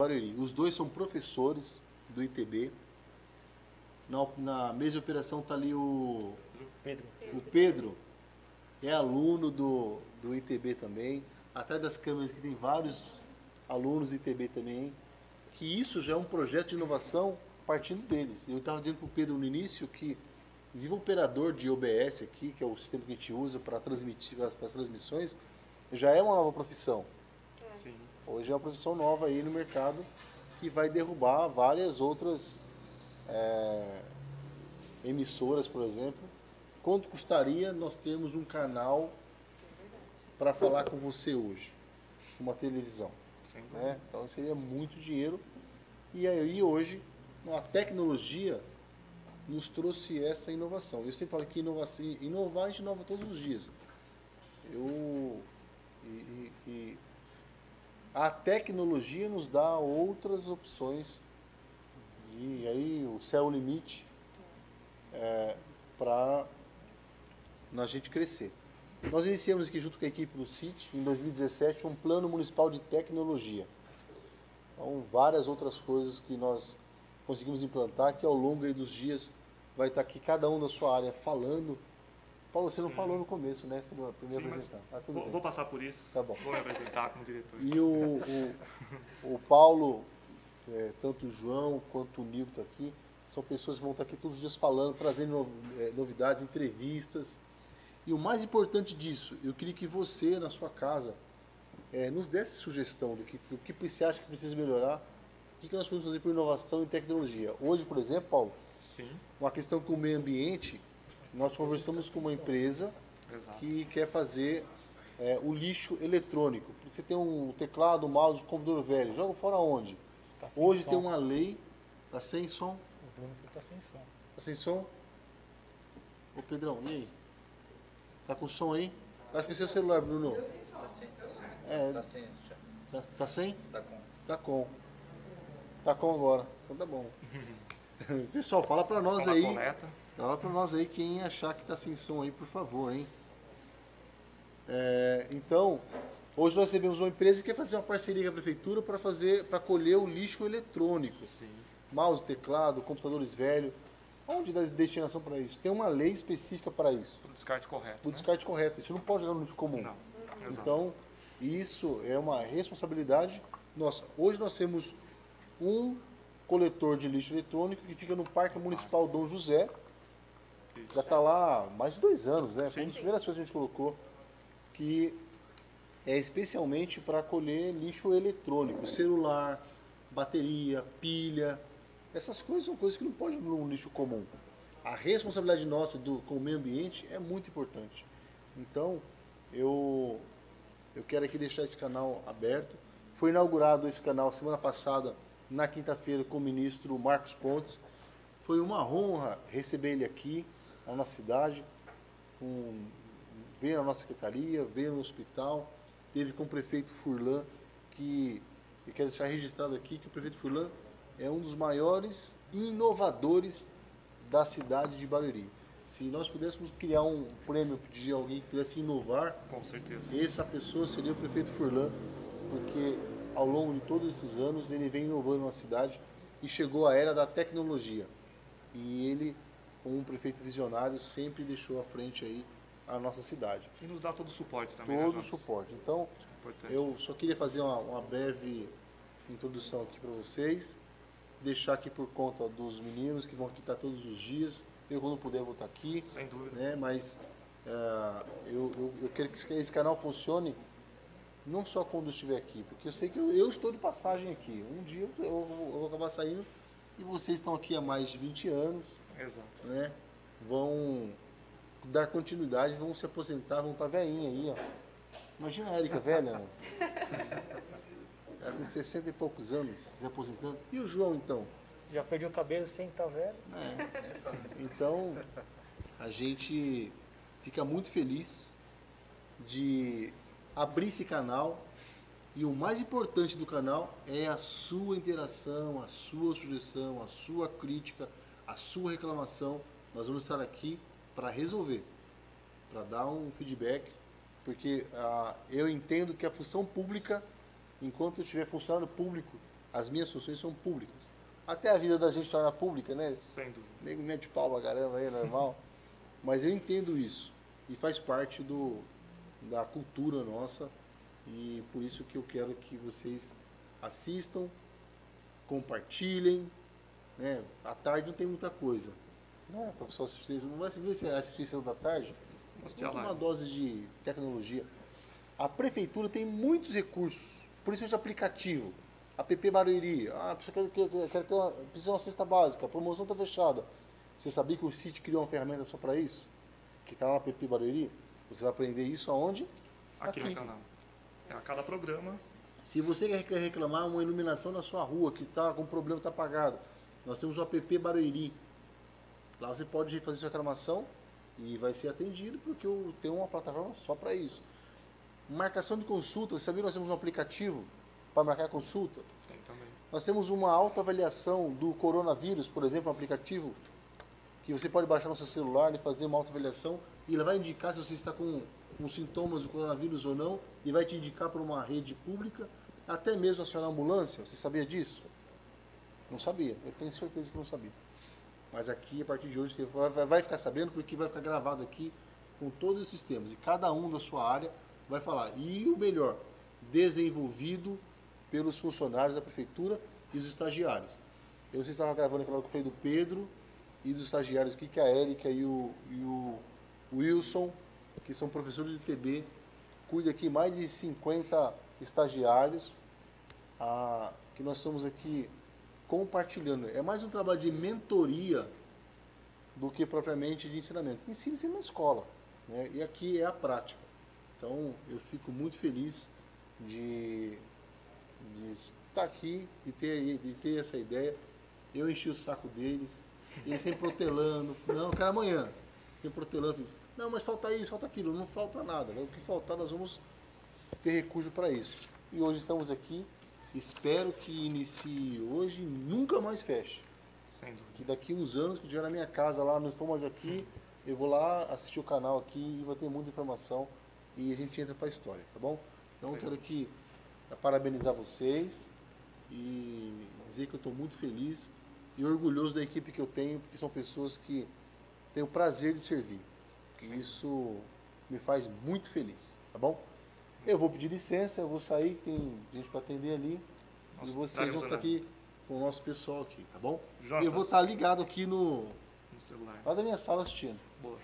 Barueri. Os dois são professores do ITB. Na, na mesa de operação está ali o, Pedro. o Pedro, é aluno do, do ITB também. Atrás das câmeras que tem vários alunos do ITB também. Que isso já é um projeto de inovação partindo deles. Eu estava dizendo para o Pedro no início que desenvolvedor de OBS aqui, que é o sistema que a gente usa para transmitir as transmissões, já é uma nova profissão. Hoje é uma profissão nova aí no mercado que vai derrubar várias outras é, emissoras, por exemplo. Quanto custaria nós termos um canal para falar com você hoje? Uma televisão. Né? Então seria muito dinheiro. E aí hoje a tecnologia nos trouxe essa inovação. Eu sempre falo que inovação, inovar a gente inova todos os dias. Eu e, e- e a tecnologia nos dá outras opções e aí o céu é o limite para a gente crescer. Nós iniciamos aqui junto com a equipe do CIT em 2017 um plano municipal de tecnologia. Então, várias outras coisas que nós conseguimos implantar que ao longo dos dias vai estar aqui cada um da sua área falando. Paulo, você não Sim. falou no começo, né? Você não primeiro Sim, apresentar. Tudo Vou, vou passar por isso. Tá bom. Vou me apresentar como diretor. E o, o, o Paulo, é, tanto o João quanto o Nilton tá aqui, são pessoas que vão estar aqui todos os dias falando, trazendo é, novidades, entrevistas. E o mais importante disso, eu queria que você, na sua casa, é, nos desse sugestão do que, do que você acha que precisa melhorar, o que, que nós podemos fazer por inovação e tecnologia. Hoje, por exemplo, Paulo, Sim, uma questão com o meio ambiente, nós conversamos com uma empresa exato. que quer fazer é, o lixo eletrônico. Você tem um teclado, um mouse, um computador velho, joga fora onde? Tá Hoje som. tem uma lei, tá sem som, O Bruno que tá sem som. tá sem som? Ô Pedrão, e aí? Tá com som aí? Acho que é seu celular, Bruno. Tá sem, tá sem. É, Tá sem, tá, tá sem? Tá com. Tá com. Tá com agora. Então tá bom. Pessoal, fala pra nós na aí. coleta. Fala pra nós aí quem achar que tá sem som aí, por favor, hein? É, então, hoje nós recebemos uma empresa que quer fazer uma parceria com a prefeitura para fazer, para colher o lixo eletrônico, Sim. mouse, teclado, computadores velhos. Onde dá destinação para isso? Tem uma lei específica para isso. Pro descarte correto. O né? descarte correto. Isso não pode jogar no lixo comum. Não. Exato. Então, isso é uma responsabilidade nossa. Hoje nós temos um coletor de lixo eletrônico que fica no Parque Municipal Dom José. Isso. Já está lá há mais de dois anos, né? Foi uma das primeiras coisas que a gente colocou, que é especialmente para colher lixo eletrônico, celular, bateria, pilha. Essas coisas são coisas que não pode ir no lixo comum. A responsabilidade nossa do, com o meio ambiente é muito importante. Então, eu, eu quero aqui deixar esse canal aberto. Foi inaugurado esse canal semana passada, na quinta-feira, com o ministro Marcos Pontes. Foi uma honra receber ele aqui, na nossa cidade, com, veio na nossa secretaria, veio no hospital, teve com o prefeito Furlan, que eu quero deixar registrado aqui que o prefeito Furlan é um dos maiores inovadores da cidade de Barueri. Se nós pudéssemos criar um prêmio de alguém que pudesse inovar, Com certeza. essa pessoa seria o prefeito Furlan, porque ao longo de todos esses anos ele vem inovando na cidade e chegou a era da tecnologia. E ele, um prefeito visionário, sempre deixou à frente aí a nossa cidade. E nos dá todo o suporte também. né, Todo o Jonas? suporte. Então, Importante. eu só queria fazer uma, uma breve introdução aqui para vocês, deixar aqui por conta dos meninos que vão aqui estar todos os dias. Eu, quando puder, vou estar aqui Sem dúvida. né? Mas ah, eu, eu, eu quero que esse- canal funcione não só quando eu estiver aqui, porque eu sei que eu, eu estou de passagem aqui. Um dia eu, eu vou acabar saindo e vocês estão aqui há mais de 20 anos, Exato. né? Vão dar continuidade, vão se aposentar, vão estar velhinha aí, ó. Imagina a Érica velha, né? Ela com 60 e poucos anos, se aposentando. E o João, então? Já perdi o cabelo sem estar velho. É. Então, a gente fica muito feliz de abrir esse canal e o mais importante do canal é a sua interação, a sua sugestão, a sua crítica, a sua reclamação. Nós vamos estar aqui para resolver, para dar um feedback, porque ah, eu entendo que a função pública, enquanto eu tiver funcionário público, as minhas funções são públicas. Até a vida da gente torna pública, né? Sem dúvida. Nego mete pau pra caramba aí, é normal. Mas eu entendo isso. E faz parte do, da cultura nossa. E por isso que eu quero que vocês assistam, compartilhem. Né? À tarde não tem muita coisa. Né? Para pessoal assistir. Não vai ver se assistir sessão da tarde. A Uma dose de tecnologia. A prefeitura tem muitos recursos, principalmente aplicativo. App Barueri, ah, a pessoa quer, quer, quer ter uma, precisa de uma cesta básica, a promoção está fechada. Você sabia que o City criou uma ferramenta só para isso? Que está no app Barueri? Você vai aprender isso aonde? Aqui, Aqui. no canal. É, a cada programa, Se você quer reclamar uma iluminação na sua rua que está com problema, está apagado, nós temos o app Barueri. Lá você pode fazer sua reclamação e vai ser atendido porque eu tenho uma plataforma só para isso. Marcação de consulta, você sabia que nós temos um aplicativo para marcar consulta? tem também. Nós temos uma autoavaliação do coronavírus, por exemplo, um aplicativo que você pode baixar no seu celular e fazer uma autoavaliação e ele vai indicar se você está com, com sintomas do coronavírus ou não e vai te indicar para uma rede pública, até mesmo acionar a ambulância. Você sabia disso? Não sabia, eu tenho certeza que não sabia. Mas aqui, a partir de hoje, você vai, ficar sabendo porque vai ficar gravado aqui com todos os sistemas. E cada um da sua área vai falar. E o melhor, desenvolvido pelos funcionários da prefeitura e os estagiários. Eu sei se estava gravando aquela hora que falei do Pedro e dos estagiários aqui, que é a Érica e o, e o Wilson, que são professores de TB, cuida aqui mais de 50 estagiários, ah, que nós estamos aqui compartilhando. É mais um trabalho de mentoria do que propriamente de ensinamento. Ensina-se na escola, né? e aqui é a prática. Então, eu fico muito feliz de, de estar aqui, de ter, de ter essa ideia. Eu enchi o saco deles, eles sempre protelando. Não, quero amanhã. Sempre protelando. Não, mas falta isso, falta aquilo. Não falta nada. O que faltar, nós vamos ter recurso para isso. E hoje estamos aqui. Espero que inicie hoje e nunca mais feche. Sem dúvida. Que daqui uns anos, que eu estiver na minha casa lá, não estou mais aqui, eu vou lá assistir o canal aqui e vou ter muita informação e a gente entra para a história, tá bom? Então eu Legal. quero aqui parabenizar vocês e dizer que eu estou muito feliz e orgulhoso da equipe que eu tenho, porque são pessoas que têm o prazer de servir. E isso me faz muito feliz, tá bom? Eu vou pedir licença, eu vou sair, que tem gente para atender ali. Nós e vocês vão ficar aqui com o nosso pessoal aqui, tá bom? Jonas, Eu vou estar ligado aqui no no celular. lá da minha sala assistindo. Boa.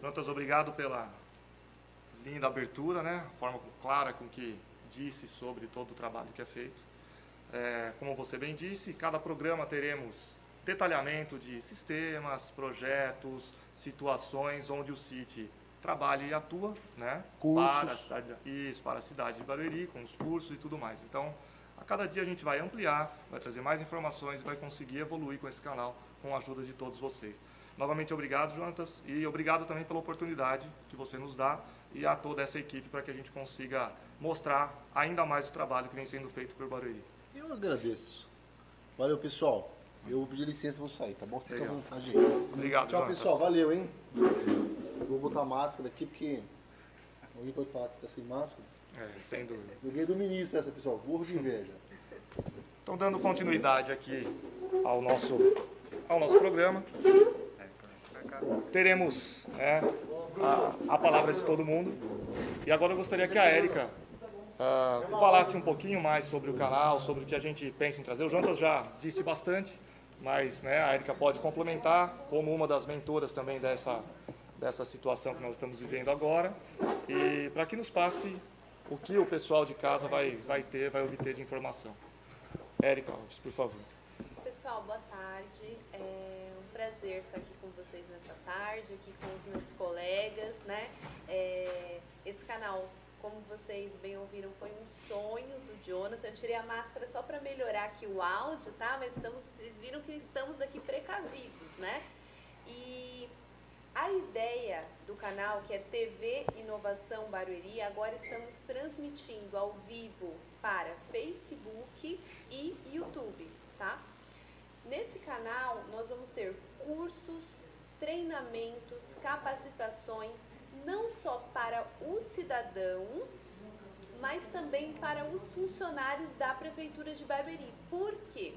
Jonatas, obrigado pela linda abertura, né? A forma clara com que disse sobre todo o trabalho que é feito. É, como você bem disse, cada programa teremos detalhamento de sistemas, projetos, situações onde o CIT trabalha e atua, né? Cursos. Para a cidade, isso, para a cidade de Barueri, com os cursos e tudo mais. Então, a cada dia a gente vai ampliar, vai trazer mais informações e vai conseguir evoluir com esse canal com a ajuda de todos vocês. Novamente, obrigado, Jonatas, e obrigado também pela oportunidade que você nos dá e a toda essa equipe para que a gente consiga mostrar ainda mais o trabalho que vem sendo feito por Barueri. Eu agradeço. Valeu, pessoal. Eu vou pedir licença e vou sair, tá bom? Fica à vontade. Obrigado, Tchau, pessoal. Valeu, hein? Vou botar a máscara aqui porque alguém pode falar que tá sem máscara. É, sem dúvida. Ganhei do ministro essa, pessoal. Burro de inveja. Então, dando continuidade aqui ao nosso, ao nosso programa, teremos né, a, a palavra de todo mundo. E agora eu gostaria que a Érica ah, falasse um pouquinho mais sobre o canal, sobre o que a gente pensa em trazer. O Jonas já disse bastante, mas né, a Érica pode complementar como uma das mentoras também dessa, dessa situação que nós estamos vivendo agora. E para que nos passe o que o pessoal de casa vai, vai ter, vai obter de informação. Érica Alves, por favor. Pessoal, boa tarde. É um prazer estar aqui com vocês nessa tarde, aqui com os meus colegas, né? É, esse canal, como vocês bem ouviram, foi um sonho do Jonathan. Eu tirei a máscara só para melhorar aqui o áudio, tá? Mas estamos, vocês viram que estamos aqui precavidos, né? E a ideia do canal, que é TV Inovação Barueri, agora estamos transmitindo ao vivo para Facebook e YouTube, tá? Nesse canal, nós vamos ter cursos, treinamentos, capacitações, não só para o cidadão, mas também para os funcionários da Prefeitura de Barueri. Por quê?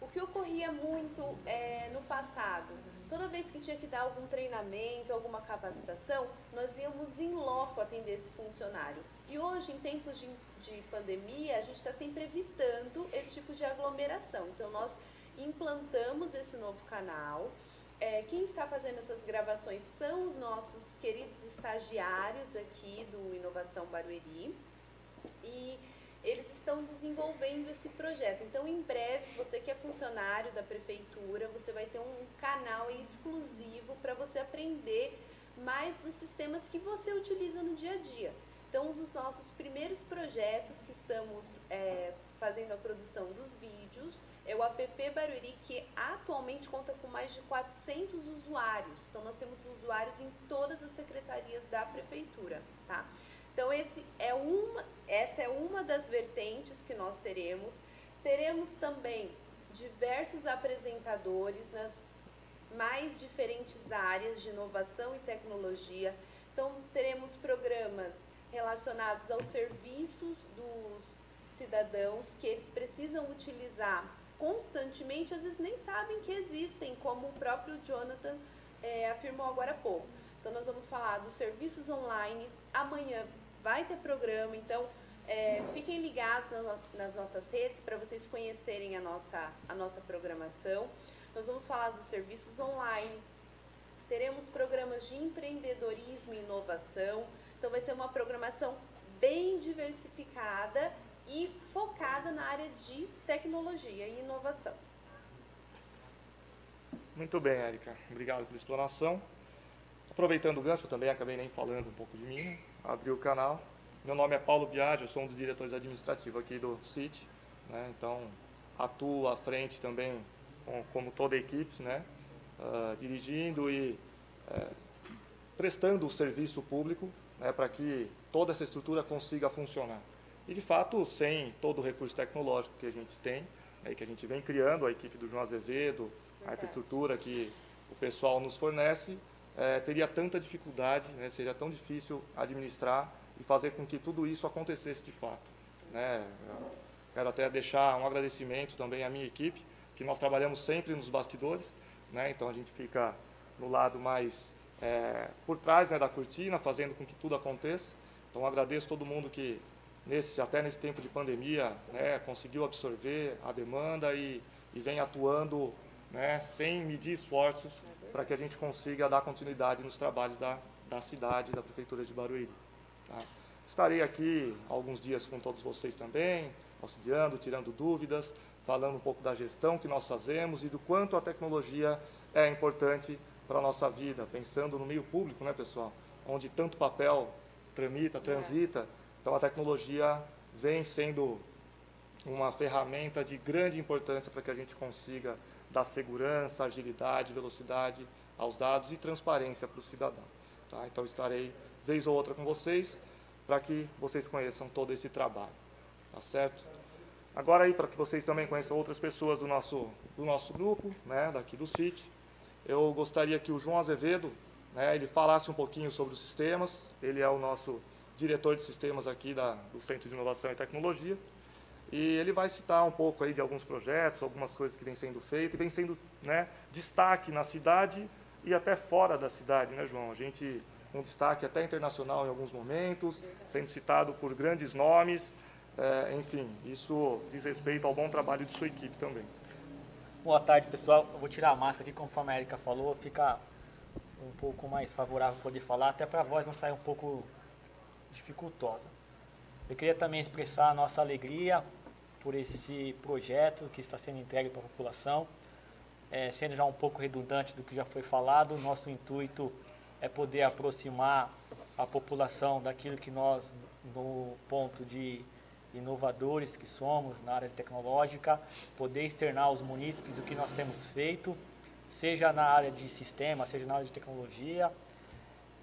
O que ocorria muito é, no passado, toda vez que tinha que dar algum treinamento, alguma capacitação, nós íamos em loco atender esse funcionário. E hoje, em tempos de, de pandemia, a gente está sempre evitando esse tipo de aglomeração. Então, nós implantamos esse novo canal. É, quem está fazendo essas gravações são os nossos queridos estagiários aqui do Inovação Barueri. E eles estão desenvolvendo esse projeto. Então, em breve, você que é funcionário da prefeitura, você vai ter um canal exclusivo para você aprender mais dos sistemas que você utiliza no dia a dia. Então, um dos nossos primeiros projetos que estamos é, fazendo a produção dos vídeos é o app Barueri, que atualmente conta com mais de 400 usuários. Então, nós temos usuários em todas as secretarias da prefeitura, tá? Então, esse é uma, essa é uma das vertentes que nós teremos. Teremos também diversos apresentadores nas mais diferentes áreas de inovação e tecnologia. Então, teremos programas relacionados aos serviços dos cidadãos que eles precisam utilizar constantemente, às vezes nem sabem que existem, como o próprio Jonathan é, afirmou agora há pouco. Então, nós vamos falar dos serviços online. Amanhã vai ter programa, então é, fiquem ligados nas nossas redes para vocês conhecerem a nossa, a nossa programação. Nós vamos falar dos serviços online, teremos programas de empreendedorismo e inovação, então vai ser uma programação bem diversificada e focada na área de tecnologia e inovação. Muito bem, Érica. Obrigado pela explanação. Aproveitando o gancho, eu também acabei nem falando um pouco de mim, né? abri o canal. Meu nome é Paulo Biagi, eu sou um dos diretores administrativos aqui do CIT, né? então atuo à frente também, com, como toda a equipe, né? Uh, dirigindo e uh, prestando o serviço público né, para que toda essa estrutura consiga funcionar. E, de fato, sem todo o recurso tecnológico que a gente tem, né, que a gente vem criando, a equipe do João Azevedo, a infraestrutura que o pessoal nos fornece, é, teria tanta dificuldade, né, seria tão difícil administrar e fazer com que tudo isso acontecesse de fato. Né? Quero até deixar um agradecimento também à minha equipe, que nós trabalhamos sempre nos bastidores, né? então a gente fica no lado mais é, por trás né, da cortina, fazendo com que tudo aconteça. Então agradeço todo mundo que nesse, até nesse tempo de pandemia né, conseguiu absorver a demanda e, e vem atuando né, sem medir esforços para que a gente consiga dar continuidade nos trabalhos da, da cidade, da Prefeitura de Barueri. Tá? Estarei aqui alguns dias com todos vocês também, auxiliando, tirando dúvidas, falando um pouco da gestão que nós fazemos e do quanto a tecnologia é importante para a nossa vida, pensando no meio público, né, pessoal? Onde tanto papel tramita, transita, então a tecnologia vem sendo uma ferramenta de grande importância para que a gente consiga dar segurança, agilidade, velocidade aos dados e transparência para o cidadão. Tá? Então estarei vez ou outra com vocês para que vocês conheçam todo esse trabalho. Tá certo? Agora aí, para que vocês também conheçam outras pessoas do nosso, do nosso grupo, né, daqui do CIT, eu gostaria que o João Azevedo, né, ele falasse um pouquinho sobre os sistemas, ele é o nosso diretor de sistemas aqui da, do Centro de Inovação e Tecnologia, e ele vai citar um pouco aí de alguns projetos, algumas coisas que vêm sendo feitas e vem sendo né, destaque na cidade e até fora da cidade, né, João? A gente um destaque até internacional em alguns momentos, sendo citado por grandes nomes, é, enfim, isso diz respeito ao bom trabalho de sua equipe também. Boa tarde, pessoal. Eu vou tirar a máscara aqui, conforme a Erika falou, fica um pouco mais favorável poder falar, até para a voz não sair um pouco dificultosa. Eu queria também expressar a nossa alegria por esse projeto que está sendo entregue para a população. É, sendo já um pouco redundante do que já foi falado, nosso intuito é poder aproximar a população daquilo que nós, no ponto de inovadores que somos na área tecnológica, poder externar aos munícipes o que nós temos feito, seja na área de sistema, seja na área de tecnologia,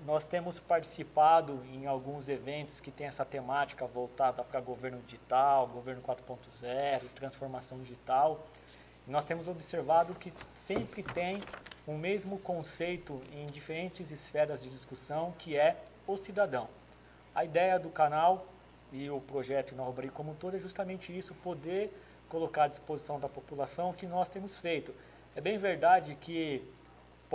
nós temos participado em alguns eventos que têm essa temática voltada para governo digital, governo 4.0, transformação digital. Nós temos observado que sempre tem o mesmo conceito em diferentes esferas de discussão, que é o cidadão. A ideia do canal e o projeto Inaubri como um todo é justamente isso, poder colocar à disposição da população o que nós temos feito. É bem verdade que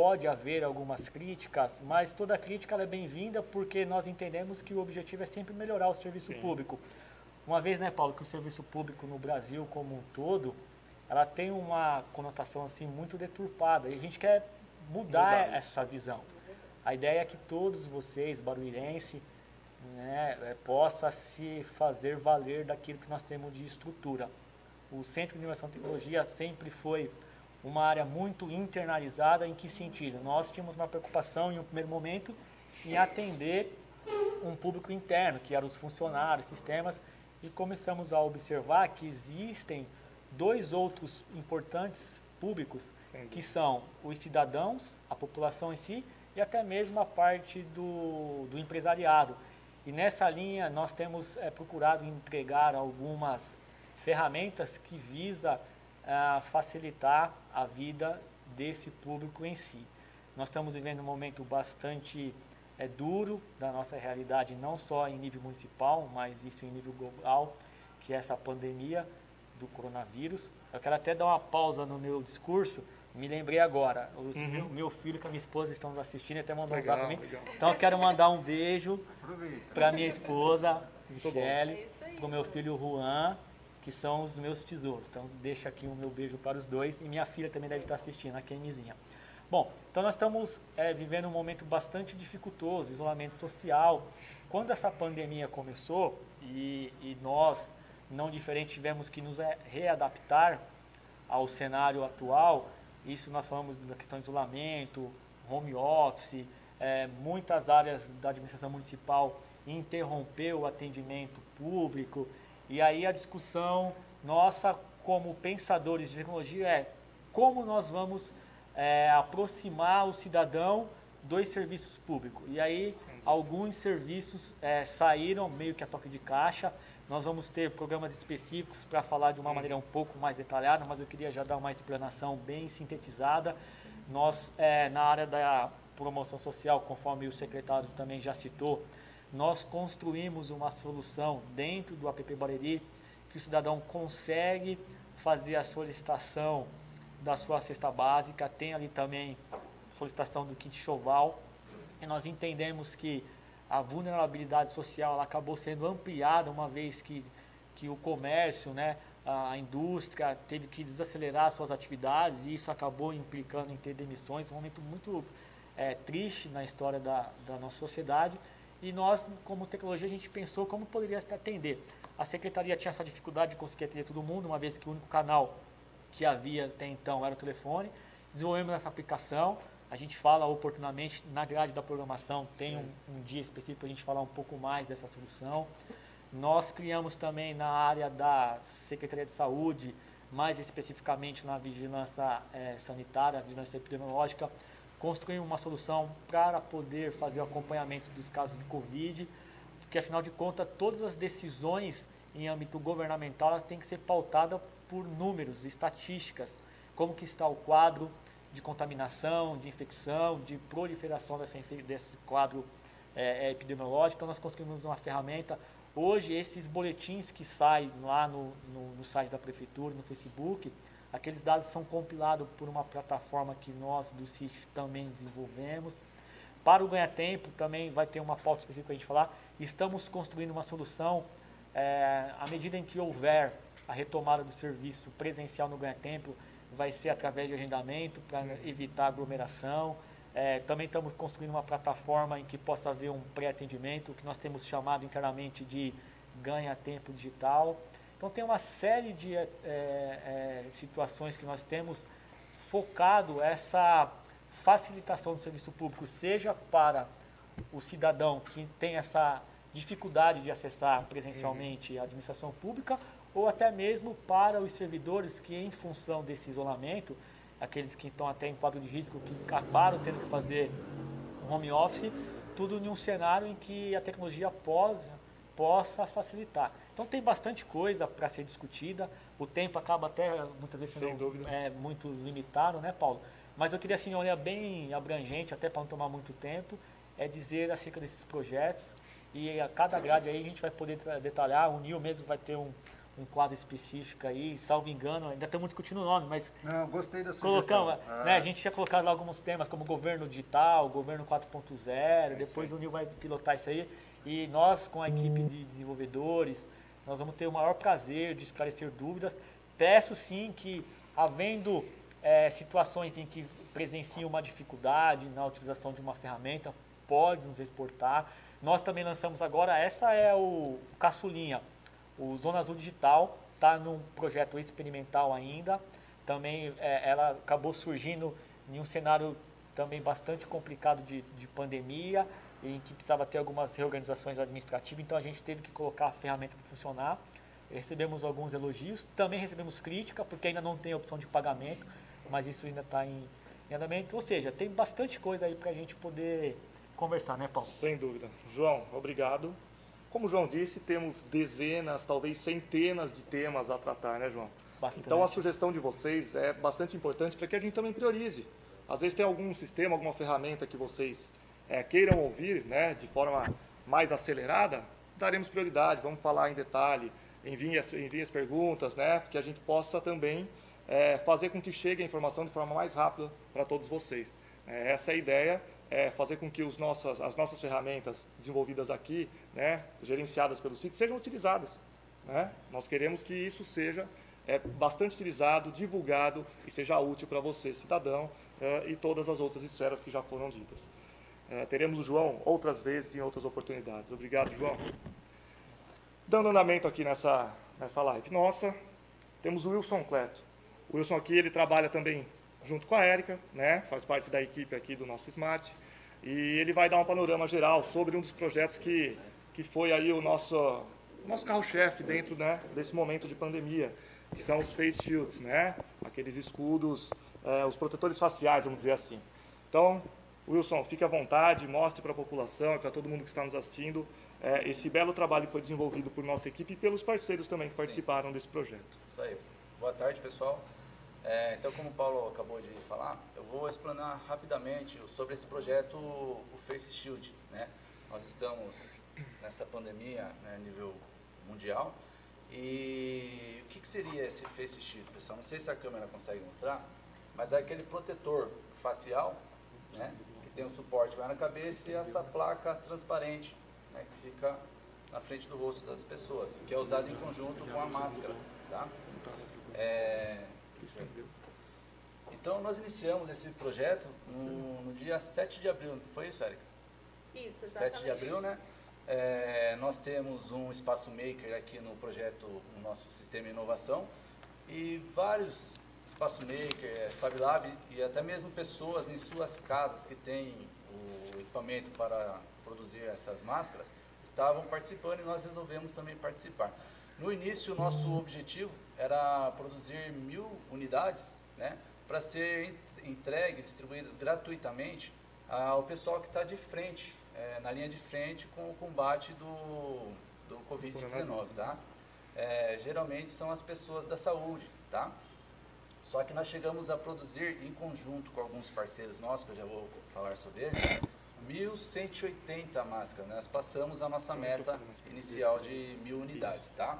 pode haver algumas críticas, mas toda crítica é bem-vinda porque nós entendemos que o objetivo é sempre melhorar o serviço Sim. público. Uma vez, né, Paulo, que o serviço público no Brasil como um todo, ela tem uma conotação assim muito deturpada e a gente quer mudar, mudar essa visão. A ideia é que todos vocês, baruirense, né, é, possa se fazer valer daquilo que nós temos de estrutura. O Centro de Inovação e Tecnologia sempre foi uma área muito internalizada. Em que sentido? Nós tínhamos uma preocupação em um primeiro momento em atender um público interno, que eram os funcionários, sistemas, e começamos a observar que existem dois outros importantes públicos, Sim. que são os cidadãos, a população em si, e até mesmo a parte do, do empresariado. E nessa linha nós temos é, procurado entregar algumas ferramentas que visa é, facilitar a vida desse público em si. Nós estamos vivendo um momento bastante é, duro da nossa realidade, não só em nível municipal, mas isso em nível global, que é essa pandemia do coronavírus. Eu quero até dar uma pausa no meu discurso, me lembrei agora, o uhum. meu filho e a minha esposa estão nos assistindo e até mandou legal, um zap mim. Então eu quero mandar um beijo para minha esposa, Michele, para o meu filho Juan, que são os meus tesouros. Então deixa aqui o meu beijo para os dois e minha filha também deve estar assistindo, a Kemizinha. Bom, então nós estamos é, vivendo um momento bastante dificultoso, isolamento social. Quando essa pandemia começou e, e nós, não diferente, tivemos que nos é, readaptar ao cenário atual, isso nós falamos da questão de isolamento, home office, é, muitas áreas da administração municipal interrompeu o atendimento público. E aí a discussão nossa como pensadores de tecnologia é como nós vamos é, aproximar o cidadão dos serviços públicos. E aí alguns serviços é, saíram meio que a toque de caixa, nós vamos ter programas específicos para falar de uma maneira um pouco mais detalhada, mas eu queria já dar uma explanação bem sintetizada. Nós, é, na área da promoção social, conforme o secretário também já citou, nós construímos uma solução dentro do app Bareri que o cidadão consegue fazer a solicitação da sua cesta básica, tem ali também solicitação do kit choval, e nós entendemos que a vulnerabilidade social acabou sendo ampliada uma vez que, que o comércio, né, a indústria teve que desacelerar suas atividades e isso acabou implicando em ter demissões, um momento muito é, triste na história da, da nossa sociedade. E nós, como tecnologia, a gente pensou como poderia se atender. A secretaria tinha essa dificuldade de conseguir atender todo mundo, uma vez que o único canal que havia até então era o telefone. Desenvolvemos essa aplicação, a gente fala oportunamente na grade da programação, tem um, um, dia específico para a gente falar um pouco mais dessa solução. Nós criamos também na área da Secretaria de Saúde, mais especificamente na vigilância é, sanitária, vigilância epidemiológica, construímos uma solução para poder fazer o acompanhamento dos casos de Covid, porque afinal de contas todas as decisões em âmbito governamental elas têm que ser pautadas por números, estatísticas, como que está o quadro, de contaminação, de infecção, de proliferação dessa, desse quadro é, é, epidemiológico. Então, nós conseguimos uma ferramenta. Hoje, esses boletins que saem lá no, no, no, site da Prefeitura, no Facebook, aqueles dados são compilados por uma plataforma que nós do CIT também desenvolvemos. Para o ganha-tempo, também vai ter uma pauta específica para a gente falar. Estamos construindo uma solução, é, à medida em que houver a retomada do serviço presencial no ganha-tempo, vai ser através de agendamento para evitar aglomeração. É, também estamos construindo uma plataforma em que possa haver um pré-atendimento, que nós temos chamado internamente de ganha-tempo digital. Então tem uma série de é, é, situações que nós temos focado essa facilitação do serviço público, seja para o cidadão que tem essa dificuldade de acessar presencialmente a administração pública, ou até mesmo para os servidores que, em função desse isolamento, aqueles que estão até em quadro de risco, que acabaram tendo que fazer home office, tudo em um cenário em que a tecnologia possa, possa facilitar. Então tem bastante coisa para ser discutida, o tempo acaba até muitas vezes sendo é, muito limitado, né, Paulo? Mas eu queria assim, olhar bem abrangente, até para não tomar muito tempo, é dizer acerca desses projetos. E a cada grade aí a gente vai poder detalhar, o Nil mesmo vai ter um, um quadro específico aí, salvo engano, ainda estamos discutindo o nome, mas Não, gostei da colocamos, sugestão. né, Ah, a gente tinha colocado lá alguns temas como governo digital, governo 4.0, depois o Nil vai pilotar isso aí, e nós com a equipe de desenvolvedores, nós vamos ter o maior prazer de esclarecer dúvidas. Peço sim que, havendo eh, situações em que presenciam uma dificuldade na utilização de uma ferramenta, pode nos exportar. Nós também lançamos agora, essa é o caçulinha, o Zona Azul Digital, está num projeto experimental ainda. Também eh, ela acabou surgindo em um cenário também bastante complicado de, de pandemia, em que precisava ter algumas reorganizações administrativas, então a gente teve que colocar a ferramenta para funcionar. Recebemos alguns elogios, também recebemos crítica, porque ainda não tem opção de pagamento, mas isso ainda está em, em andamento. Ou seja, tem bastante coisa aí para a gente poder conversar, né, Paulo? Sem dúvida. João, obrigado. Como o João disse, temos dezenas, talvez centenas de temas a tratar, né, João? Bastante. Então a sugestão de vocês é bastante importante para que a gente também priorize. Às vezes tem algum sistema, alguma ferramenta que vocês é, queiram ouvir, né, de forma mais acelerada, daremos prioridade, vamos falar em detalhe, enviem as, enviem as perguntas, né, que a gente possa também é, fazer com que chegue a informação de forma mais rápida para todos vocês. É, essa é a ideia, é fazer com que os nossas, as nossas ferramentas desenvolvidas aqui, né, gerenciadas pelo sítio, sejam utilizadas. Né? Nós queremos que isso seja é, bastante utilizado, divulgado e seja útil para você, cidadão, é, e todas as outras esferas que já foram ditas. É, teremos o João outras vezes em outras oportunidades. Obrigado, João. Dando andamento aqui nessa, nessa live nossa, temos o Wilson Cleto. O Wilson aqui, ele trabalha também junto com a Érica, né? faz parte da equipe aqui do nosso Smart, e ele vai dar um panorama geral sobre um dos projetos que, que foi aí o nosso, nosso carro-chefe dentro né, desse momento de pandemia, que são os face shields, né? aqueles escudos, eh, os protetores faciais, vamos dizer assim. Então, Wilson, fique à vontade, mostre para a população e para todo mundo que está nos assistindo eh, esse belo trabalho que foi desenvolvido por nossa equipe e pelos parceiros também que Sim. participaram desse projeto. Isso aí. Boa tarde, pessoal. É, então, como o Paulo acabou de falar, eu vou explanar rapidamente sobre esse projeto, o Face Shield. Né? Nós estamos nessa pandemia né, a nível mundial. E o que, que seria esse Face Shield, pessoal? Não sei se a câmera consegue mostrar, mas é aquele protetor facial, né, que tem um suporte vai na cabeça e essa placa transparente, né, que fica na frente do rosto das pessoas, que é usado em conjunto com a máscara. Tá? É, então, nós iniciamos esse projeto no, no dia 7 de abril, foi isso, Érica? Isso, 7 exatamente. de abril, né? É, nós temos um espaço maker aqui no projeto, no nosso sistema de inovação, e vários espaço maker, Fab Lab e até mesmo pessoas em suas casas que têm o equipamento para produzir essas máscaras estavam participando e nós resolvemos também participar. No início, o nosso objetivo era produzir mil unidades, né, para ser en- entregue, distribuídas gratuitamente ao pessoal que está de frente, eh, na linha de frente com o combate do, do Covid-19, tá? Eh, geralmente são as pessoas da saúde, tá? Só que nós chegamos a produzir em conjunto com alguns parceiros nossos, que eu já vou falar sobre ele, 1.180 máscaras. Nós passamos a nossa meta inicial de mil unidades, tá?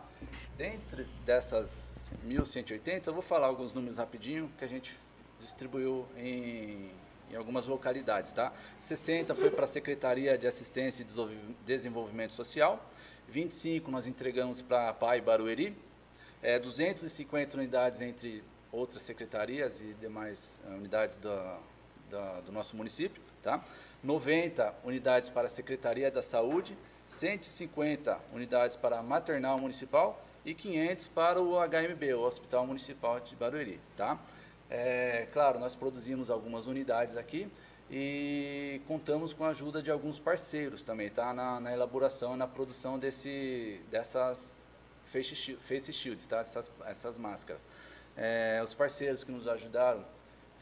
Dentre dessas 1.180, eu vou falar alguns números rapidinho que a gente distribuiu em, em algumas localidades, tá? 60 foi para a Secretaria de Assistência e Desenvolvi- Desenvolvimento Social, 25 nós entregamos para a PAI Barueri, é, 250 unidades entre outras secretarias e demais eh, unidades da, da- do nosso município, tá? 90 unidades para a Secretaria da Saúde, 150 unidades para a Maternal Municipal e 500 para o HMB, o Hospital Municipal de Barueri, tá? É, claro, nós produzimos algumas unidades aqui e contamos com a ajuda de alguns parceiros também, tá? Na, na elaboração na produção desse, dessas face, face shields, tá? Essas, essas máscaras. É, os parceiros que nos ajudaram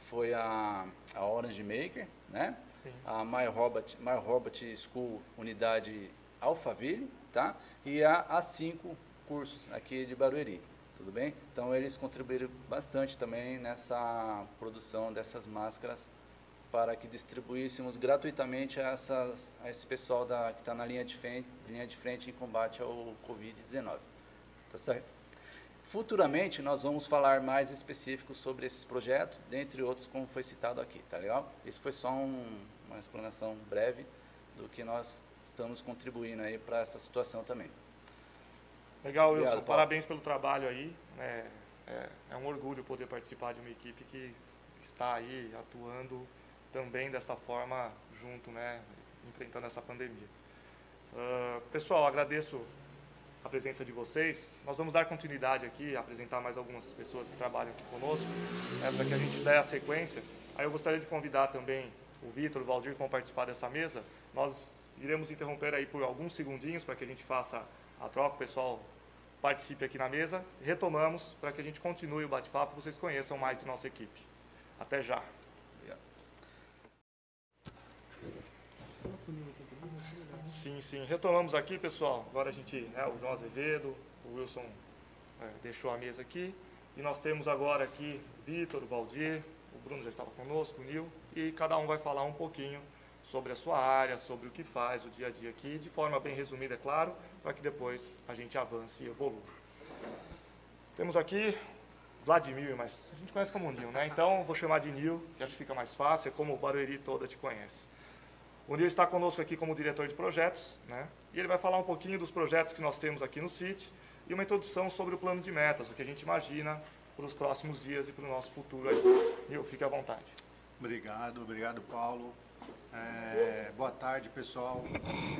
foi a, a Orange Maker, né? Sim. A My Robot, My Robot School Unidade Alphaville, tá? E a A5 Cursos aqui de Barueri, tudo bem? Então eles contribuíram bastante também nessa produção dessas máscaras para que distribuíssemos gratuitamente a, essas, a esse pessoal da, que está na linha de, frente, linha de frente em combate ao Covid-19. Tá certo? Futuramente nós vamos falar mais específicos sobre esses projetos, dentre outros como foi citado aqui, tá legal? Isso foi só um, uma explanação breve do que nós estamos contribuindo aí para essa situação também. Legal, Wilson. Obrigado, Parabéns pelo trabalho aí. É, é, é, um orgulho poder participar de uma equipe que está aí atuando também dessa forma junto, né, enfrentando essa pandemia. Uh, pessoal, agradeço a presença de vocês. Nós vamos dar continuidade aqui, apresentar mais algumas pessoas que trabalham aqui conosco, né, para que a gente dê a sequência. Aí eu gostaria de convidar também o Vitor, o Valdir, que vão participar dessa mesa. Nós iremos interromper aí por alguns segundinhos para que a gente faça a troca, o pessoal participe aqui na mesa. Retomamos para que a gente continue o bate-papo, vocês conheçam mais de nossa equipe. Até já. Sim, sim. Retomamos aqui, pessoal. Agora a gente, né, o João Azevedo, o Wilson é, deixou a mesa aqui. E nós temos agora aqui Vitor, o Valdir, o Bruno já estava conosco, o Nil, e cada um vai falar um pouquinho sobre a sua área, sobre o que faz, o dia a dia aqui, de forma bem resumida, é claro, para que depois a gente avance e evolua. Temos aqui Vladimir, mas a gente conhece como Nil, né? Então vou chamar de Nil, que fica mais fácil, é como o Barueri toda te conhece. O Nil está conosco aqui como diretor de projetos, né? E ele vai falar um pouquinho dos projetos que nós temos aqui no CIT e uma introdução sobre o plano de metas, o que a gente imagina para os próximos dias e para o nosso futuro aí. Nil, fique à vontade. Obrigado, obrigado Paulo. É, boa tarde, pessoal.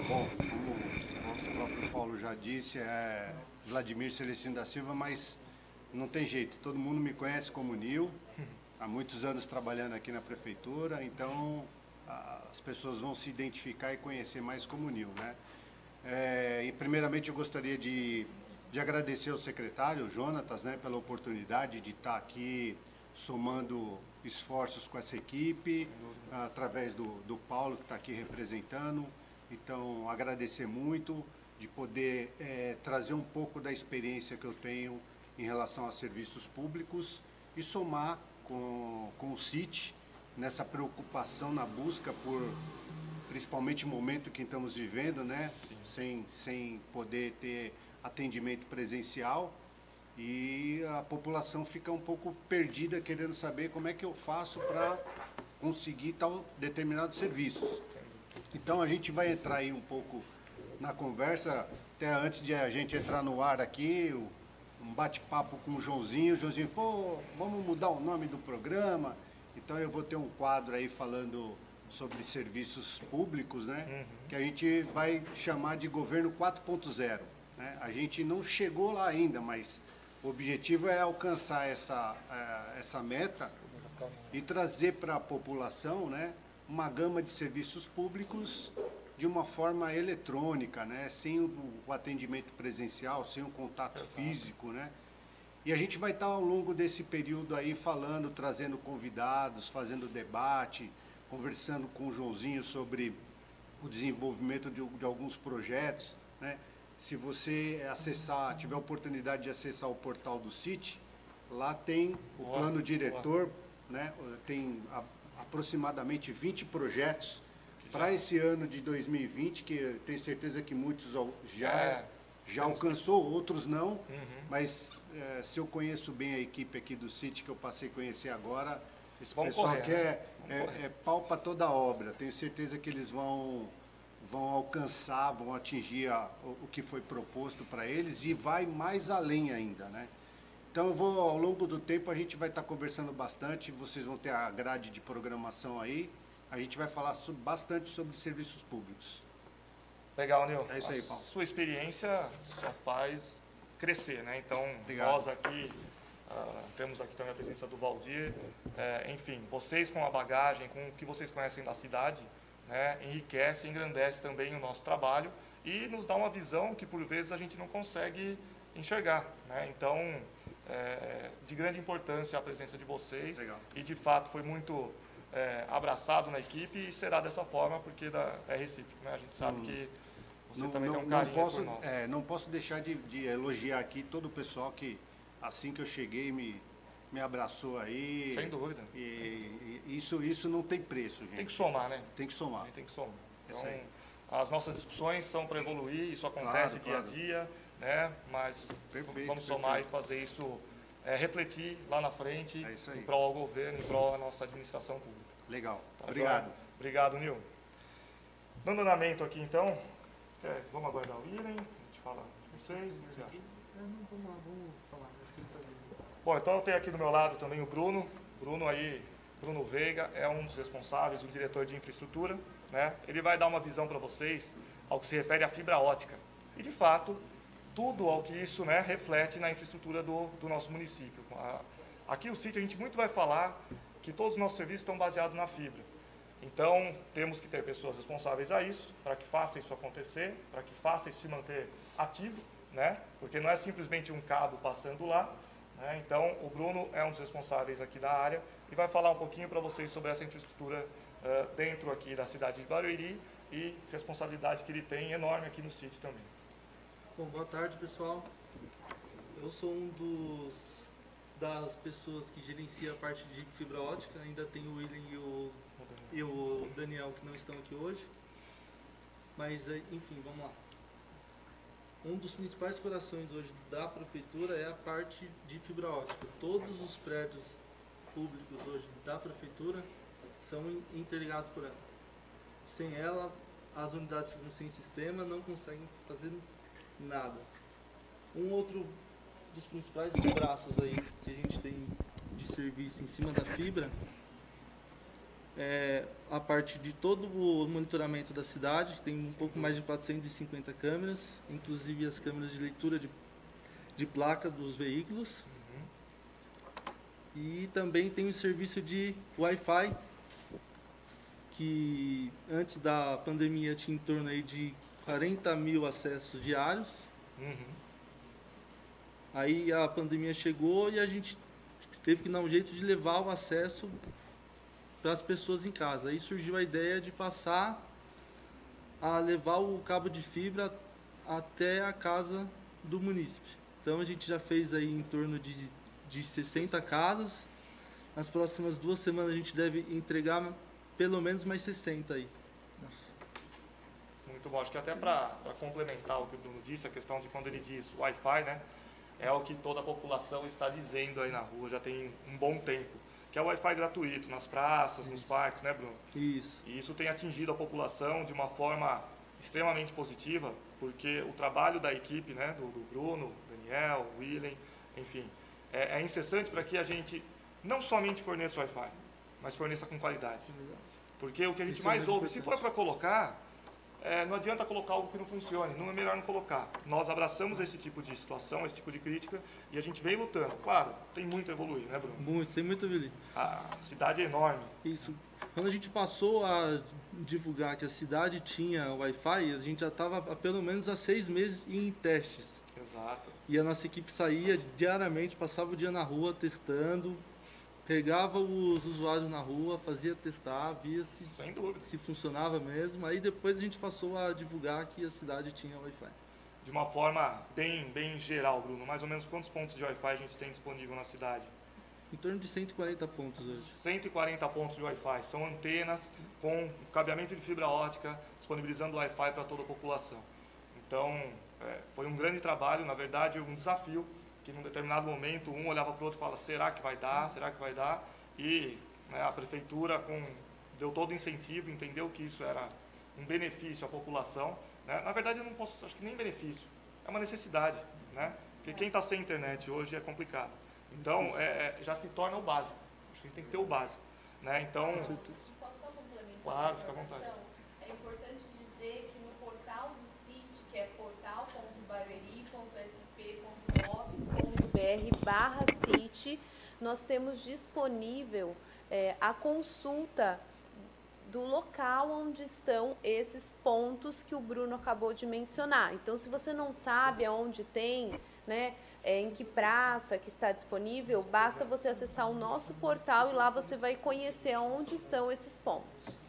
Bom, como o próprio Paulo já disse, é Vladimir Celestino da Silva, mas não tem jeito, todo mundo me conhece como Nil, há muitos anos trabalhando aqui na prefeitura, então as pessoas vão se identificar e conhecer mais como Nil, né? É, e primeiramente eu gostaria de, de agradecer ao secretário, Jonatas, né, pela oportunidade de estar aqui somando esforços com essa equipe, através do, do Paulo, que está aqui representando. Então, agradecer muito de poder é, trazer um pouco da experiência que eu tenho em relação a serviços públicos e somar com, com o CIT nessa preocupação na busca por, principalmente o momento que estamos vivendo, né? Sem, sem poder ter atendimento presencial e a população fica um pouco perdida querendo saber como é que eu faço para conseguir tal determinados serviços. Então a gente vai entrar aí um pouco na conversa, até antes de a gente entrar no ar aqui, um bate-papo com o Joãozinho. O Joãozinho, pô, vamos mudar o nome do programa. Então eu vou ter um quadro aí falando sobre serviços públicos, né? Uhum. Que a gente vai chamar de governo 4.0. Né? A gente não chegou lá ainda, mas o objetivo é alcançar essa, é, essa meta e trazer para a população né, uma gama de serviços públicos de uma forma eletrônica, né, sem o, o atendimento presencial, sem o contato Exato. físico. Né? E a gente vai estar ao longo desse período aí falando, trazendo convidados, fazendo debate, conversando com o Joãozinho sobre o desenvolvimento de, de alguns projetos. Né? se você acessar, tiver a oportunidade de acessar o portal do CIT, lá tem o boa, plano diretor, boa. né? tem a, aproximadamente 20 projetos para esse ano de 2020, que tenho certeza que muitos já, é, já alcançou, outros não, uhum. mas é, se eu conheço bem a equipe aqui do CIT, que eu passei a conhecer agora, esse Vamos pessoal correr, que é, né? é, é pau para toda a obra, tenho certeza que eles vão vão alcançar, vão atingir a, o, o, que foi proposto para eles e vai mais além ainda, né? Então, vou, ao longo do tempo, a gente vai estar tá conversando bastante, vocês vão ter a grade de programação aí, a gente vai falar sobre, bastante sobre serviços públicos. Legal, Nil. É isso aí, Paulo. Sua experiência só faz crescer, né? Então, Obrigado. nós aqui, uh, temos aqui também a presença do Valdir, é, enfim, vocês com a bagagem, com o que vocês conhecem da cidade, né, enriquece, engrandece também o nosso trabalho e nos dá uma visão que por vezes a gente não consegue enxergar. Né? Então, é, de grande importância a presença de vocês Legal. e de fato foi muito é, abraçado na equipe e será dessa forma porque da, é recíproco. Né? A gente sabe hum. que você não, também não, tem um carinho não posso, por nós. É, não posso deixar de, de, elogiar aqui todo o pessoal que assim que eu cheguei me me abraçou aí. Sem dúvida. E, e isso, isso não tem preço, gente. Tem que somar, né? Tem que somar. Tem que somar. Isso Então, aí. as nossas discussões são para evoluir, isso acontece Claro, dia claro. a dia, né? Mas Perfeito, vamos somar perfeito. e fazer isso, é, refletir lá na frente, É em prol ao governo, em prol à nossa administração pública. Legal. Tá Obrigado. joia? Obrigado, Nil. Dando andamento aqui, então, é, vamos aguardar o Irem, a gente fala com vocês, o que você acha? Bom, então eu tenho aqui do meu lado também o Bruno. Bruno aí, Bruno Veiga, é um dos responsáveis, o diretor de infraestrutura. Né? Ele vai dar uma visão para vocês ao que se refere à fibra ótica. E, de fato, tudo ao que isso né, reflete na infraestrutura do, do nosso município. Aqui o sítio a gente muito vai falar que todos os nossos serviços estão baseados na fibra. Então, temos que ter pessoas responsáveis a isso, para que faça isso acontecer, para que faça isso se manter ativo, né? Porque não é simplesmente um cabo passando lá, né? Então, o Bruno é um dos responsáveis aqui da área e vai falar um pouquinho para vocês sobre essa infraestrutura eh, dentro aqui da cidade de Barueri e responsabilidade que ele tem enorme aqui no sítio também. Bom, boa tarde pessoal. Eu sou um dos das pessoas que gerencia a parte de fibra ótica. Ainda tem o William e o, e o Daniel que não estão aqui hoje. Mas eh, enfim, vamos lá. Um dos principais corações hoje da prefeitura é a parte de fibra ótica. Todos os prédios públicos hoje da prefeitura são in- interligados por ela. Sem ela, as unidades ficam sem sistema não conseguem fazer nada. Um outro dos principais braços aí que a gente tem de serviço em cima da fibra é a parte de todo o monitoramento da cidade, que tem um pouco mais de 450 câmeras, inclusive as câmeras de leitura de, de placa dos veículos. E também tem o serviço de Wi-Fi, que antes da pandemia tinha em torno aí de 40 mil acessos diários. Uhum. Aí a pandemia chegou e a gente teve que dar um jeito de levar o acesso para as pessoas em casa. Aí surgiu a ideia de passar a levar o cabo de fibra até a casa do munícipe. Então a gente já fez aí em torno de, de 60 casas. Nas próximas duas semanas a gente deve entregar pelo menos mais 60 aí. Muito bom. Acho que até para complementar o que o Bruno disse, a questão de quando ele diz Wi-Fi, né? É o que toda a população está dizendo aí na rua já tem um bom tempo. Que é o Wi-Fi gratuito nas praças, nos parques, né, Bruno? Isso. E isso tem atingido a população de uma forma extremamente positiva, porque o trabalho da equipe, né, do, do Bruno, Daniel, William, enfim, é, é incessante para que a gente não somente forneça Wi-Fi, mas forneça com qualidade. Porque o que a gente Isso é mais muito ouve, se for para colocar, é, não adianta colocar algo que não funcione, não é melhor não colocar. Nós abraçamos esse tipo de situação, esse tipo de crítica, e a gente vem lutando. Claro, tem muito a evoluir, né, Bruno? Muito, tem muito ali. A cidade é enorme. Isso. Quando a gente passou a divulgar que a cidade tinha Wi-Fi, a gente já estava há pelo menos há seis meses em testes. Exato. E a nossa equipe saía diariamente, passava o dia na rua testando, pegava os usuários na rua, fazia testar, via se, se funcionava mesmo. Aí depois a gente passou a divulgar que a cidade tinha Wi-Fi. De uma forma bem, bem geral, Bruno, mais ou menos quantos pontos de Wi-Fi a gente tem disponível na cidade? Em torno de 140 pontos hoje. 140 pontos de Wi-Fi. São antenas com cabeamento de fibra ótica, disponibilizando Wi-Fi para toda a população. Então, é, foi um grande trabalho, na verdade, um desafio, que num determinado momento um olhava para o outro e falava, será que vai dar, será que vai dar? E né, a prefeitura com, deu todo o incentivo, entendeu que isso era um benefício à população. né? Na verdade, eu não posso, acho que nem benefício, é uma necessidade, né? Porque quem está sem internet hoje é complicado. Então, é, é, já se torna o básico. Acho que a gente tem que ter o básico. Né? Então, Posso só complementar? Claro, fica à vontade. informação? É importante dizer que no portal do sítio, que é portal.barueri.sp.gov.br barra CIT, nós temos disponível é, a consulta do local onde estão esses pontos que o Bruno acabou de mencionar. Então, se você não sabe aonde tem, né, é, em que praça que está disponível, basta você acessar o nosso portal e lá você vai conhecer aonde estão esses pontos.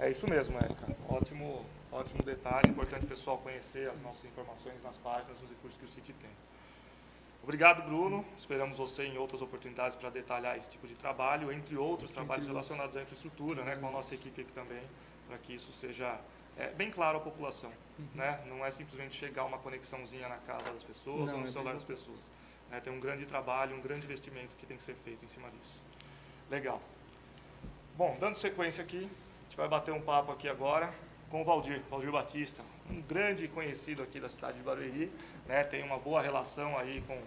É isso mesmo, Érica. Ótimo, ótimo detalhe. Importante o pessoal conhecer as nossas informações nas páginas, nos recursos que o site tem. Obrigado, Bruno. Esperamos você em outras oportunidades para detalhar esse tipo de trabalho, entre outros trabalhos relacionados à infraestrutura, né, com a nossa equipe aqui também, para que isso seja é, bem claro à população. Uhum. Né? Não é simplesmente chegar uma conexãozinha na casa das pessoas Não, ou no é celular das pessoas. né? Tem um grande trabalho, um grande investimento que tem que ser feito em cima disso. Legal. Bom, dando sequência aqui, a gente vai bater um papo aqui agora com o Valdir, Valdir Batista, um grande conhecido aqui da cidade de Barueri, né? tem uma boa relação aí com,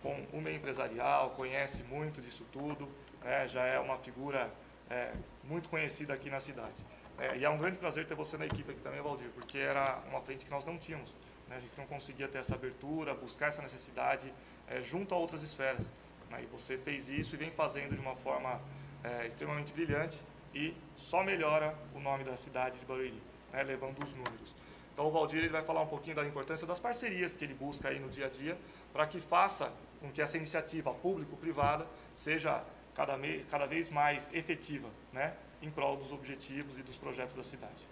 com o meio empresarial, conhece muito disso tudo, né? já é uma figura é, muito conhecida aqui na cidade. É, e é um grande prazer ter você na equipe aqui também, Valdir, porque era uma frente que nós não tínhamos. Né? A gente não conseguia ter essa abertura, buscar essa necessidade é, junto a outras esferas. Né? E você fez isso e vem fazendo de uma forma é, extremamente brilhante e só melhora o nome da cidade de Barueri, né? levando os números. Então o Valdir ele vai falar um pouquinho da importância das parcerias que ele busca aí no dia a dia para que faça com que essa iniciativa público-privada seja cada, cada vez mais efetiva, né? em prol dos objetivos e dos projetos da cidade.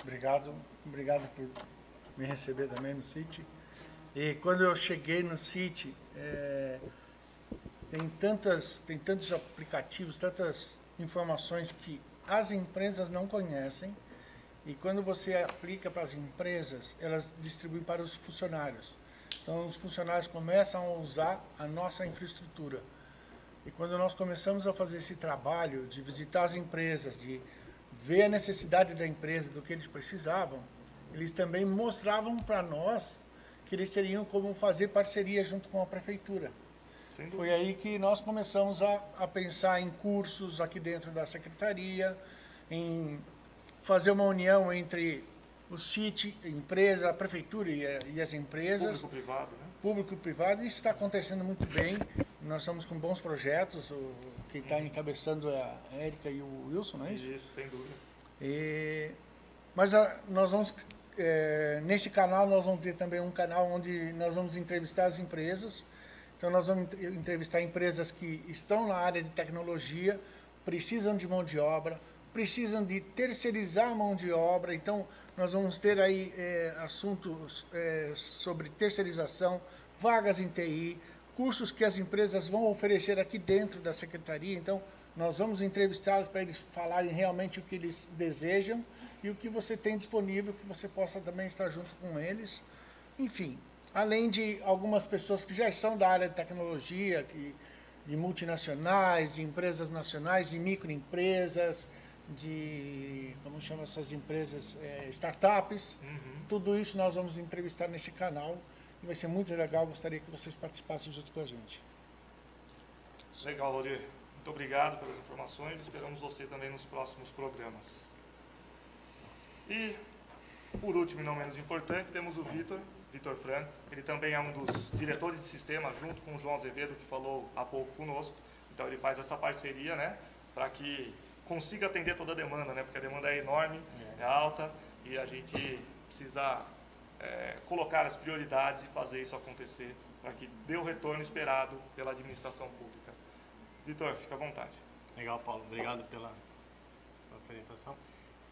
Obrigado, obrigado por me receber também no City. E quando eu cheguei no City, é, tem tantas, tem tantos aplicativos, tantas informações que as empresas não conhecem. E quando você aplica para as empresas, elas distribuem para os funcionários. Então, os funcionários começam a usar a nossa infraestrutura. E quando nós começamos a fazer esse trabalho de visitar as empresas, de ver a necessidade da empresa, do que eles precisavam, eles também mostravam para nós que eles teriam como fazer parceria junto com a prefeitura. Foi aí que nós começamos a, a pensar em cursos aqui dentro da secretaria, em fazer uma união entre o CIT, a empresa, a prefeitura e, a- e as empresas Público-privado, né? público e privado, isso está acontecendo muito bem. Nós estamos com bons projetos. O, quem está encabeçando é a Érica e o Wilson, não é isso? Isso, sem dúvida. E, mas a- nós vamos, é, nesse canal, nós vamos ter também um canal onde nós vamos entrevistar as empresas. Então, nós vamos entre- entrevistar empresas que estão na área de tecnologia, precisam de mão de obra, precisam de terceirizar a mão de obra. Então, nós vamos ter aí é, assuntos é, sobre terceirização, vagas em TI, cursos que as empresas vão oferecer aqui dentro da secretaria. Então, nós vamos entrevistá-los para eles falarem realmente o que eles desejam e o que você tem disponível, que você possa também estar junto com eles. Enfim, além de algumas pessoas que já são da área de tecnologia, que, de multinacionais, de empresas nacionais, de microempresas, de, como chama essas empresas, eh, startups. Tudo isso nós vamos entrevistar nesse canal e vai ser muito legal. Gostaria que vocês participassem junto com a gente. Legal, Valdir. Muito obrigado pelas informações. Esperamos você também nos próximos programas. E, por último e não menos importante, temos o Vitor, Vitor Franco. Ele também é um dos diretores de sistema, junto com o João Azevedo, que falou há pouco conosco. Então, ele faz essa parceria, né, para que consiga atender toda a demanda, né, porque a demanda é enorme, é alta, e a gente precisa é, colocar as prioridades e fazer isso acontecer para que dê o retorno esperado pela administração pública. Vitor, fica à vontade. Legal, Paulo. Obrigado pela, pela apresentação.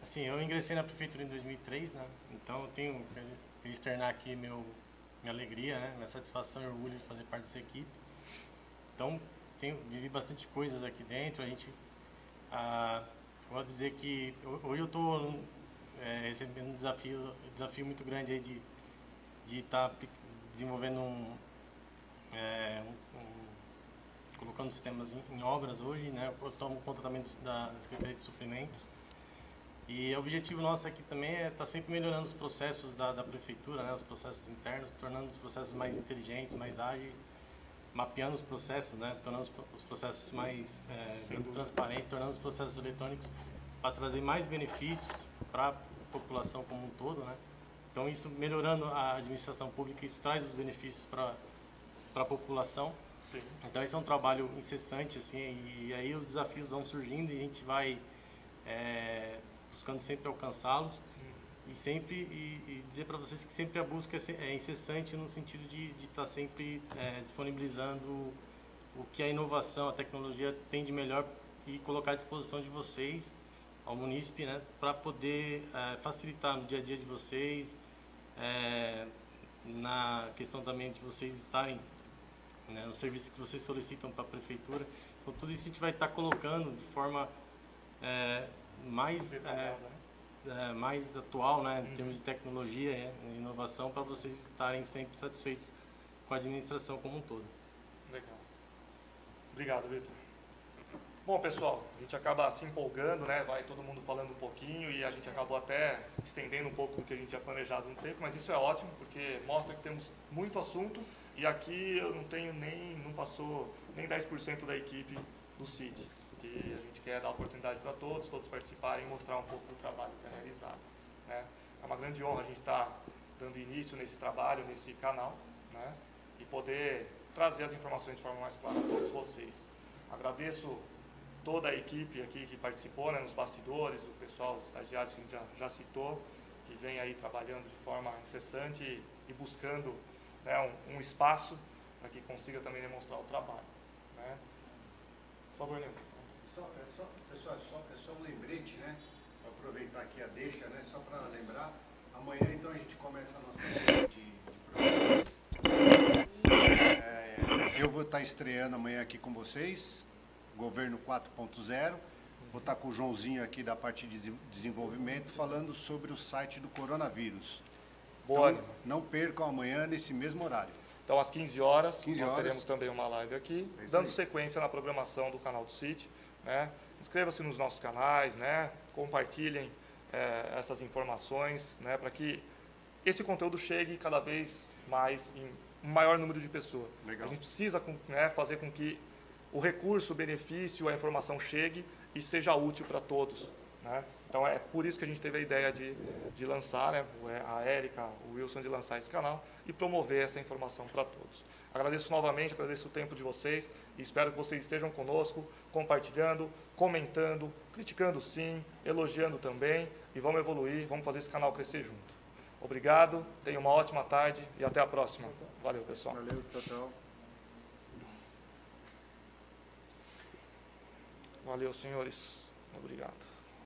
Assim, eu ingressei na prefeitura em 2003, né? Então eu tenho que externar aqui meu, minha alegria, né? Minha satisfação e orgulho de fazer parte dessa equipe. Então, tenho, vivi bastante coisas aqui dentro. A gente, ah, vou dizer que ho- hoje eu estou recebendo um desafio, desafio muito grande aí de de estar desenvolvendo um, é, um- um colocando sistemas em, em obras hoje, né? Eu tomo conta também da Secretaria de Suprimentos. E o objetivo nosso aqui também é estar sempre melhorando os processos da, da prefeitura, né? Os processos internos, tornando os processos mais inteligentes, mais ágeis, mapeando os processos, né? Tornando os, pro- os processos mais é, transparentes, tornando os processos eletrônicos para trazer mais benefícios para a população como um todo, né? Então isso melhorando a administração pública, isso traz os benefícios para para a população. Sim. Então esse é um trabalho incessante assim e aí os desafios vão surgindo e a gente vai é, buscando sempre alcançá-los e sempre e, e dizer para vocês que sempre a busca é é incessante no sentido de estar sempre é, disponibilizando o que a inovação, a tecnologia tem de melhor e colocar à disposição de vocês ao munícipe, né, para poder é, facilitar no dia a dia de vocês, é, na questão também de vocês estarem né, os serviços que vocês solicitam para a prefeitura. Então, tudo isso a gente vai estar colocando de forma é, mais, é, é, mais atual, né, em termos de tecnologia e inovação, para vocês estarem sempre satisfeitos com a administração como um todo. Legal. Obrigado, Vitor. Bom, pessoal, a gente acaba se empolgando, né? Vai todo mundo falando um pouquinho e a gente acabou até estendendo um pouco do que a gente tinha planejado no tempo, mas isso é ótimo porque mostra que temos muito assunto e aqui eu não tenho nem, não passou nem 10% da equipe do CIT, porque a gente quer dar oportunidade para todos, todos participarem e mostrar um pouco do trabalho que é realizado. Né? É uma grande honra a gente estar dando início nesse trabalho, nesse canal, né? e poder trazer as informações de forma mais clara a todos vocês. Agradeço toda a equipe aqui que participou, né, nos bastidores, o pessoal, os estagiários que a gente já, já citou, que vem aí trabalhando de forma incessante e, e buscando né, um, um, espaço para que consiga também demonstrar o trabalho. Né. Por favor, Leandro. Só, é só, pessoal, é só, é só um lembrete, né? Para aproveitar aqui a deixa, né? Só para lembrar. Amanhã, então, a gente começa a nossa série de, de programas. É, eu vou estar estreando amanhã aqui com vocês governo 4.0. Vou estar com o Joãozinho aqui da parte de desenvolvimento falando sobre o site do coronavírus. Boa. Então, não percam amanhã nesse mesmo horário. Então, às 15 horas, 15 nós horas. teremos também uma live aqui, É dando sequência na programação do canal do City. Né? Inscreva-se nos nossos canais, né? compartilhem eh, essas informações, né? para que esse conteúdo chegue cada vez mais em um maior número de pessoas. Legal. A gente precisa né, fazer com que o recurso, o benefício, a informação chegue e seja útil para todos. Né? Então é por isso que a gente teve a ideia de, de lançar, né, o- a Érica, o Wilson, de lançar esse canal e promover essa informação para todos. Agradeço novamente, agradeço o tempo de vocês e espero que vocês estejam conosco, compartilhando, comentando, criticando sim, elogiando também e vamos evoluir, vamos fazer esse canal crescer junto. Obrigado, tenham uma ótima tarde e até a próxima. Valeu, pessoal. Valeu, tchau, tchau. Valeu, senhores. Obrigado.